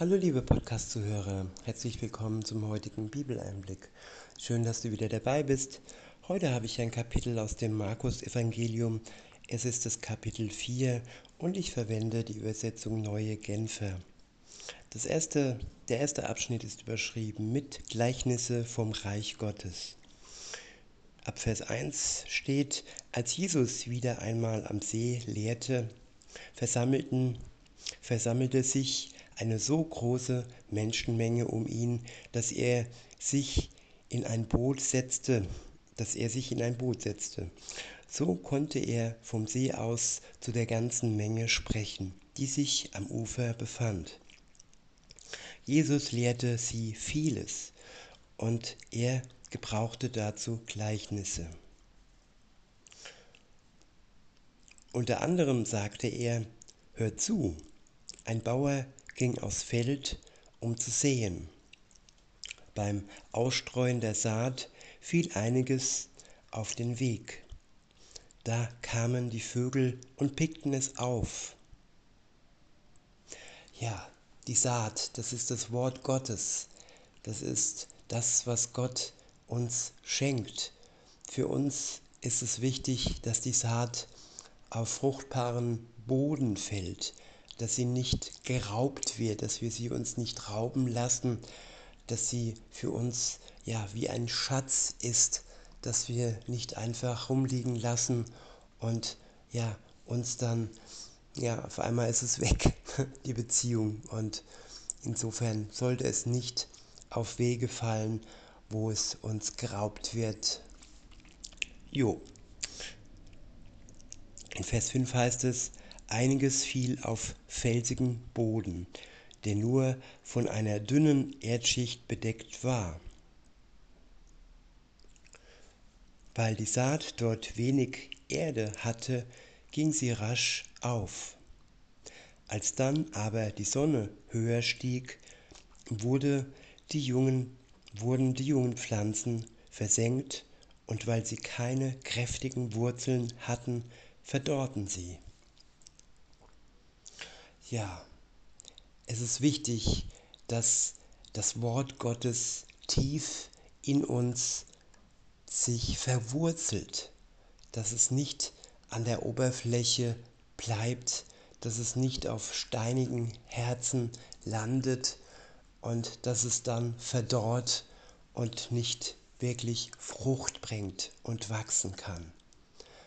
Hallo liebe Podcast-Zuhörer, herzlich willkommen zum heutigen Bibeleinblick. Schön, dass du wieder dabei bist. Heute habe ich ein Kapitel aus dem Markus-Evangelium. Es ist das Kapitel 4 und ich verwende die Übersetzung Neue Genfer. Das erste, der erste Abschnitt ist überschrieben mit Gleichnisse vom Reich Gottes. Ab Vers 1 steht, als Jesus wieder einmal am See lehrte, versammelten, versammelte sich eine so große Menschenmenge um ihn, dass er sich in ein Boot setzte, dass er sich in ein Boot setzte. So konnte er vom See aus zu der ganzen Menge sprechen, die sich am Ufer befand. Jesus lehrte sie vieles und er gebrauchte dazu Gleichnisse. Unter anderem sagte er, hört zu, ein Bauer ging aufs Feld, um zu säen. Beim Ausstreuen der Saat fiel einiges auf den Weg. Da kamen die Vögel und pickten es auf. Ja, die Saat, das ist das Wort Gottes. Das ist das, was Gott uns schenkt. Für uns ist es wichtig, dass die Saat auf fruchtbaren Boden fällt, dass sie nicht geraubt wird, dass wir sie uns nicht rauben lassen, dass sie für uns ja wie ein Schatz ist, dass wir nicht einfach rumliegen lassen und ja uns dann ja auf einmal ist es weg die Beziehung und insofern sollte es nicht auf Wege fallen, wo es uns geraubt wird. Jo. In Vers 5 heißt es, Einiges fiel auf felsigen Boden, der nur von einer dünnen Erdschicht bedeckt war. Weil die Saat dort wenig Erde hatte, ging sie rasch auf. Als dann aber die Sonne höher stieg, wurde die jungen, wurden die jungen Pflanzen versenkt, und weil sie keine kräftigen Wurzeln hatten, verdorrten sie. Ja, es ist wichtig, dass das Wort Gottes tief in uns sich verwurzelt, dass es nicht an der Oberfläche bleibt, dass es nicht auf steinigen Herzen landet und dass es dann verdorrt und nicht wirklich Frucht bringt und wachsen kann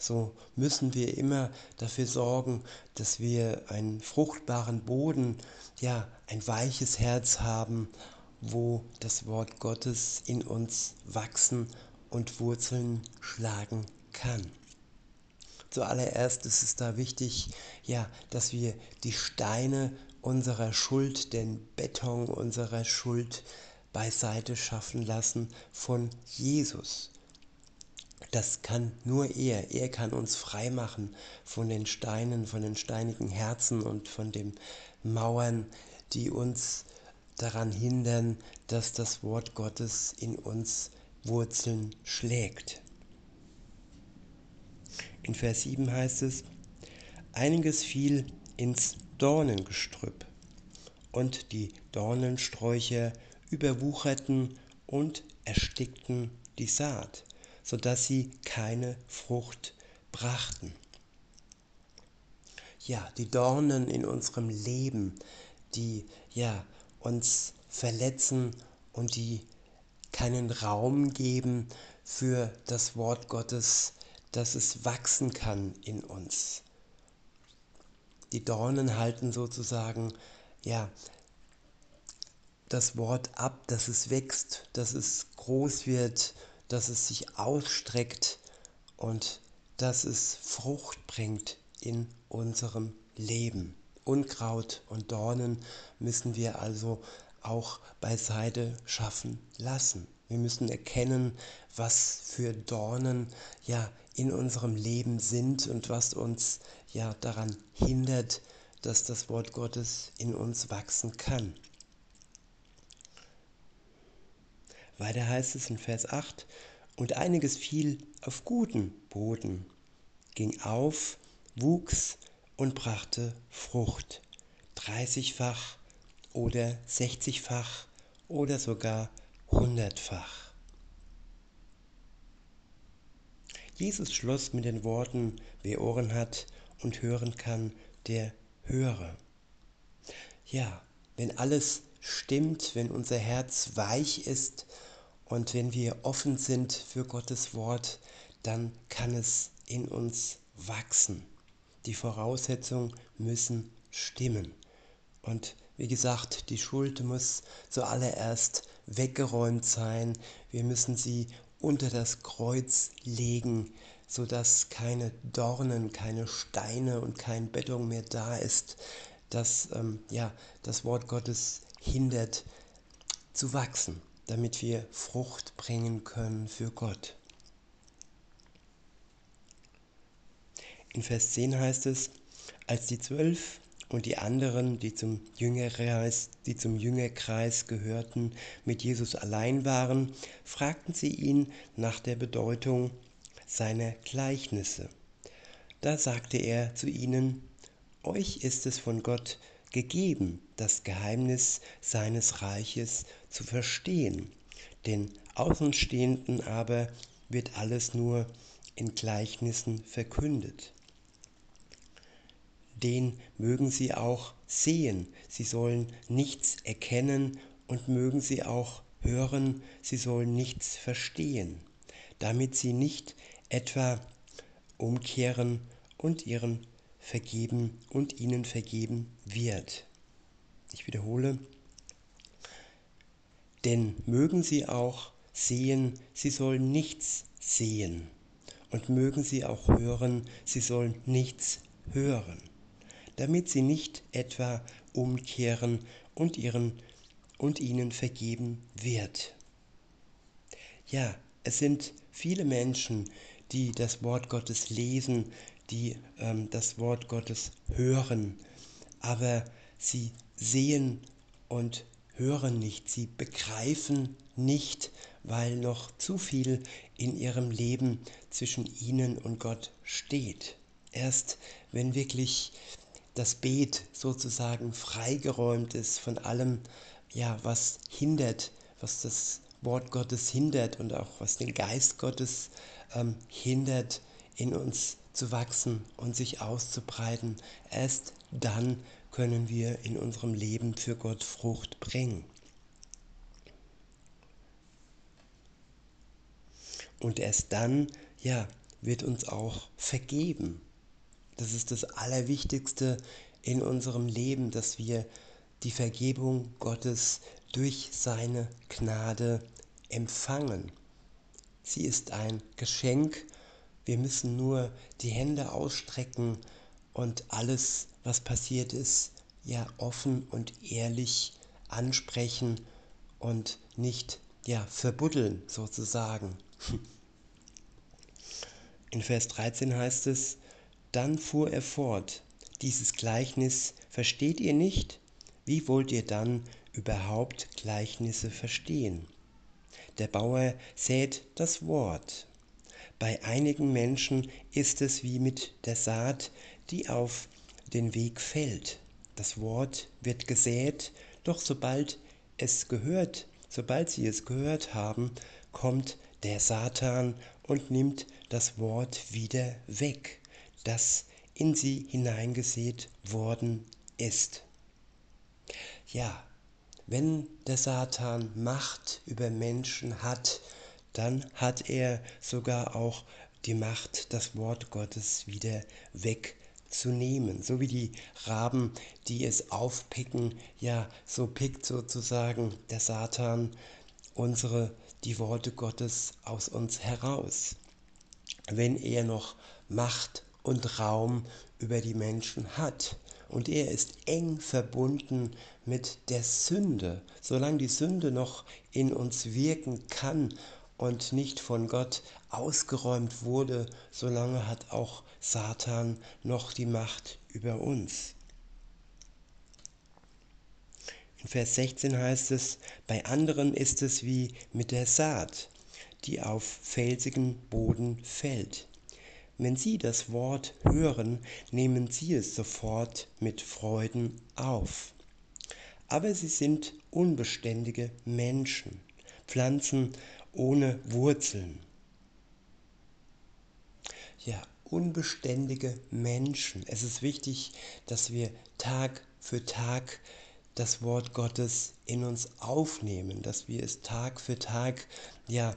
so müssen wir immer dafür sorgen, dass wir einen fruchtbaren Boden, ja, ein weiches Herz haben, wo das Wort Gottes in uns wachsen und Wurzeln schlagen kann. Zuallererst ist es da wichtig, ja, dass wir die Steine unserer Schuld, den Beton unserer Schuld beiseite schaffen lassen von Jesus. Das kann nur er. Er kann uns frei machen von den Steinen, von den steinigen Herzen und von den Mauern, die uns daran hindern, dass das Wort Gottes in uns Wurzeln schlägt. In Vers 7 heißt es, einiges fiel ins Dornengestrüpp und die Dornensträucher überwucherten und erstickten die Saat sodass sie keine Frucht brachten. Ja, die Dornen in unserem Leben, die ja uns verletzen und die keinen Raum geben für das Wort Gottes, dass es wachsen kann in uns. Die Dornen halten sozusagen ja das Wort ab, dass es wächst, dass es groß wird dass es sich ausstreckt und dass es Frucht bringt in unserem Leben. Unkraut und Dornen müssen wir also auch beiseite schaffen lassen. Wir müssen erkennen, was für Dornen ja in unserem Leben sind und was uns ja daran hindert, dass das Wort Gottes in uns wachsen kann. Weiter heißt es in Vers 8, und einiges fiel auf guten Boden, ging auf, wuchs und brachte Frucht, dreißigfach oder 60-fach oder sogar hundertfach. Jesus schloss mit den Worten, wer Ohren hat und hören kann, der höre. Ja, wenn alles stimmt, wenn unser Herz weich ist und wenn wir offen sind für Gottes Wort, dann kann es in uns wachsen. Die Voraussetzungen müssen stimmen. Und wie gesagt, die Schuld muss zuallererst weggeräumt sein. Wir müssen sie unter das Kreuz legen, sodass keine Dornen, keine Steine und kein Bettung mehr da ist, das ähm, ja, das Wort Gottes hindert zu wachsen, damit wir Frucht bringen können für Gott. In Vers 10 heißt es, als die zwölf und die anderen, die zum Jüngerkreis, die zum Jüngerkreis gehörten, mit Jesus allein waren, fragten sie ihn nach der Bedeutung seiner Gleichnisse. Da sagte er zu ihnen, euch ist es von Gott gegeben, das Geheimnis seines Reiches zu verstehen, den Außenstehenden aber wird alles nur in Gleichnissen verkündet. Den mögen sie auch sehen, sie sollen nichts erkennen und mögen sie auch hören, sie sollen nichts verstehen, damit sie nicht etwa umkehren und ihren vergeben und ihnen vergeben wird. Ich wiederhole, denn mögen sie auch sehen, sie sollen nichts sehen und mögen sie auch hören, sie sollen nichts hören damit sie nicht etwa umkehren und, ihren, und ihnen vergeben wird. Ja, es sind viele Menschen, die das Wort Gottes lesen, die ähm, das Wort Gottes hören, aber sie sehen und hören nicht, sie begreifen nicht, weil noch zu viel in ihrem Leben zwischen ihnen und Gott steht. Erst wenn wirklich das Beet sozusagen freigeräumt ist von allem, ja, was hindert, was das Wort Gottes hindert und auch was den Geist Gottes ähm, hindert, in uns zu wachsen und sich auszubreiten. Erst dann können wir in unserem Leben für Gott Frucht bringen. Und erst dann, ja, wird uns auch vergeben. Das ist das Allerwichtigste in unserem Leben, dass wir die Vergebung Gottes durch seine Gnade empfangen. Sie ist ein Geschenk. Wir müssen nur die Hände ausstrecken und alles, was passiert ist, ja offen und ehrlich ansprechen und nicht ja verbuddeln sozusagen. In Vers 13 heißt es, dann fuhr er fort, dieses Gleichnis versteht ihr nicht? Wie wollt ihr dann überhaupt Gleichnisse verstehen? Der Bauer sät das Wort. Bei einigen Menschen ist es wie mit der Saat, die auf den Weg fällt. Das Wort wird gesät, doch sobald es gehört, sobald sie es gehört haben, kommt der Satan und nimmt das Wort wieder weg das in sie hineingesät worden ist. Ja, wenn der Satan Macht über Menschen hat, dann hat er sogar auch die Macht, das Wort Gottes wieder wegzunehmen. So wie die Raben, die es aufpicken, ja, so pickt sozusagen der Satan unsere, die Worte Gottes aus uns heraus. Wenn er noch Macht und Raum über die Menschen hat. Und er ist eng verbunden mit der Sünde. Solange die Sünde noch in uns wirken kann und nicht von Gott ausgeräumt wurde, solange hat auch Satan noch die Macht über uns. In Vers 16 heißt es, bei anderen ist es wie mit der Saat, die auf felsigen Boden fällt. Wenn Sie das Wort hören, nehmen Sie es sofort mit Freuden auf. aber sie sind unbeständige Menschen, Pflanzen ohne Wurzeln. Ja, unbeständige Menschen. Es ist wichtig, dass wir Tag für Tag das Wort Gottes in uns aufnehmen, dass wir es Tag für Tag ja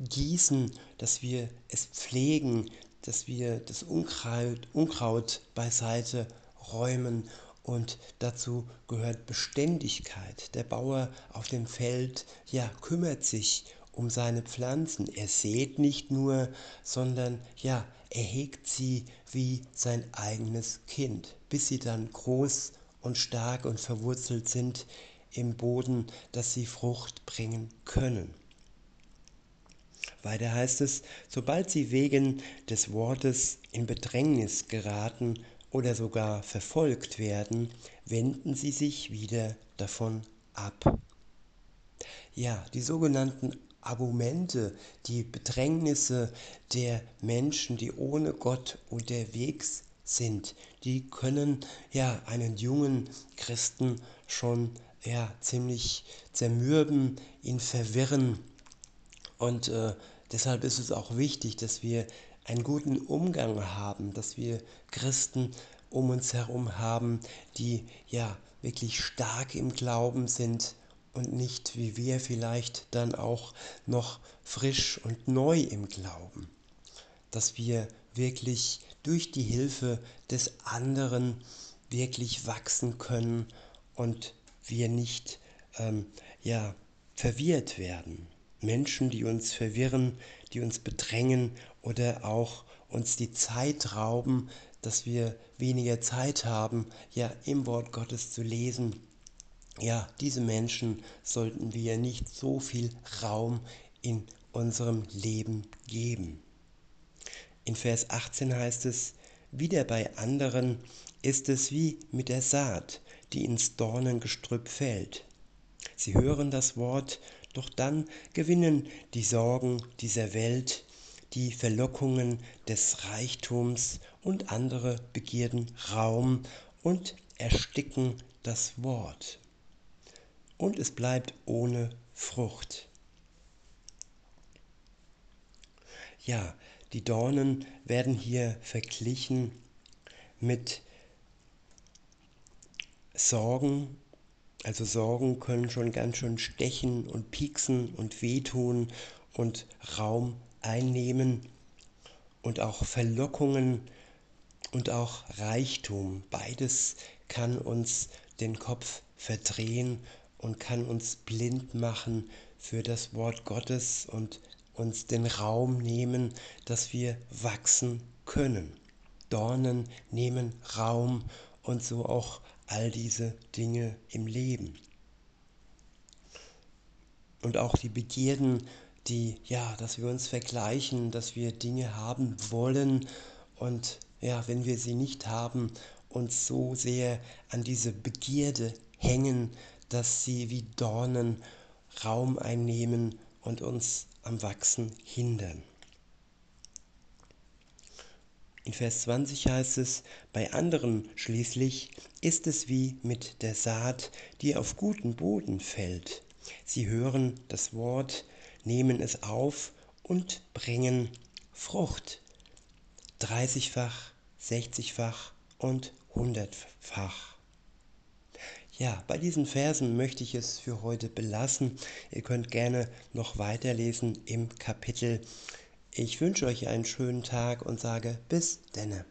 gießen, dass wir es pflegen, dass wir das Unkraut, Unkraut beiseite räumen und dazu gehört Beständigkeit. Der Bauer auf dem Feld ja kümmert sich um seine Pflanzen. Er sät nicht nur, sondern ja, er hegt sie wie sein eigenes Kind, bis sie dann groß und stark und verwurzelt sind im Boden, dass sie Frucht bringen können. Weiter heißt es, sobald sie wegen des Wortes in Bedrängnis geraten oder sogar verfolgt werden, wenden sie sich wieder davon ab. Ja, die sogenannten Argumente, die Bedrängnisse der Menschen, die ohne Gott unterwegs sind, die können ja einen jungen Christen schon ja ziemlich zermürben, ihn verwirren. Und äh, deshalb ist es auch wichtig, dass wir einen guten Umgang haben, dass wir Christen um uns herum haben, die ja wirklich stark im Glauben sind und nicht wie wir vielleicht dann auch noch frisch und neu im Glauben. Dass wir wirklich durch die Hilfe des anderen wirklich wachsen können und wir nicht ähm, ja, verwirrt werden. Menschen, die uns verwirren, die uns bedrängen oder auch uns die Zeit rauben, dass wir weniger Zeit haben, ja im Wort Gottes zu lesen, ja, diese Menschen sollten wir nicht so viel Raum in unserem Leben geben. In Vers 18 heißt es, wieder bei anderen ist es wie mit der Saat, die ins Dornengestrüpp fällt. Sie hören das Wort, doch dann gewinnen die Sorgen dieser Welt, die Verlockungen des Reichtums und andere Begierden Raum und ersticken das Wort und es bleibt ohne Frucht. Ja, die Dornen werden hier verglichen mit Sorgen. Also Sorgen können schon ganz schön stechen und pieksen und wehtun und Raum einnehmen und auch Verlockungen und auch Reichtum. Beides kann uns den Kopf verdrehen und kann uns blind machen für das Wort Gottes und uns den Raum nehmen, dass wir wachsen können. Dornen nehmen Raum und so auch all diese Dinge im Leben. Und auch die Begierden, die, ja, dass wir uns vergleichen, dass wir Dinge haben wollen und ja, wenn wir sie nicht haben, uns so sehr an diese Begierde hängen, dass sie wie Dornen Raum einnehmen und uns am Wachsen hindern. In Vers 20 heißt es, bei anderen schließlich ist es wie mit der Saat, die auf guten Boden fällt. Sie hören das Wort, nehmen es auf und bringen Frucht. Dreißigfach, sechzigfach und hundertfach. Ja, bei diesen Versen möchte ich es für heute belassen. Ihr könnt gerne noch weiterlesen im Kapitel. Ich wünsche euch einen schönen Tag und sage bis denne.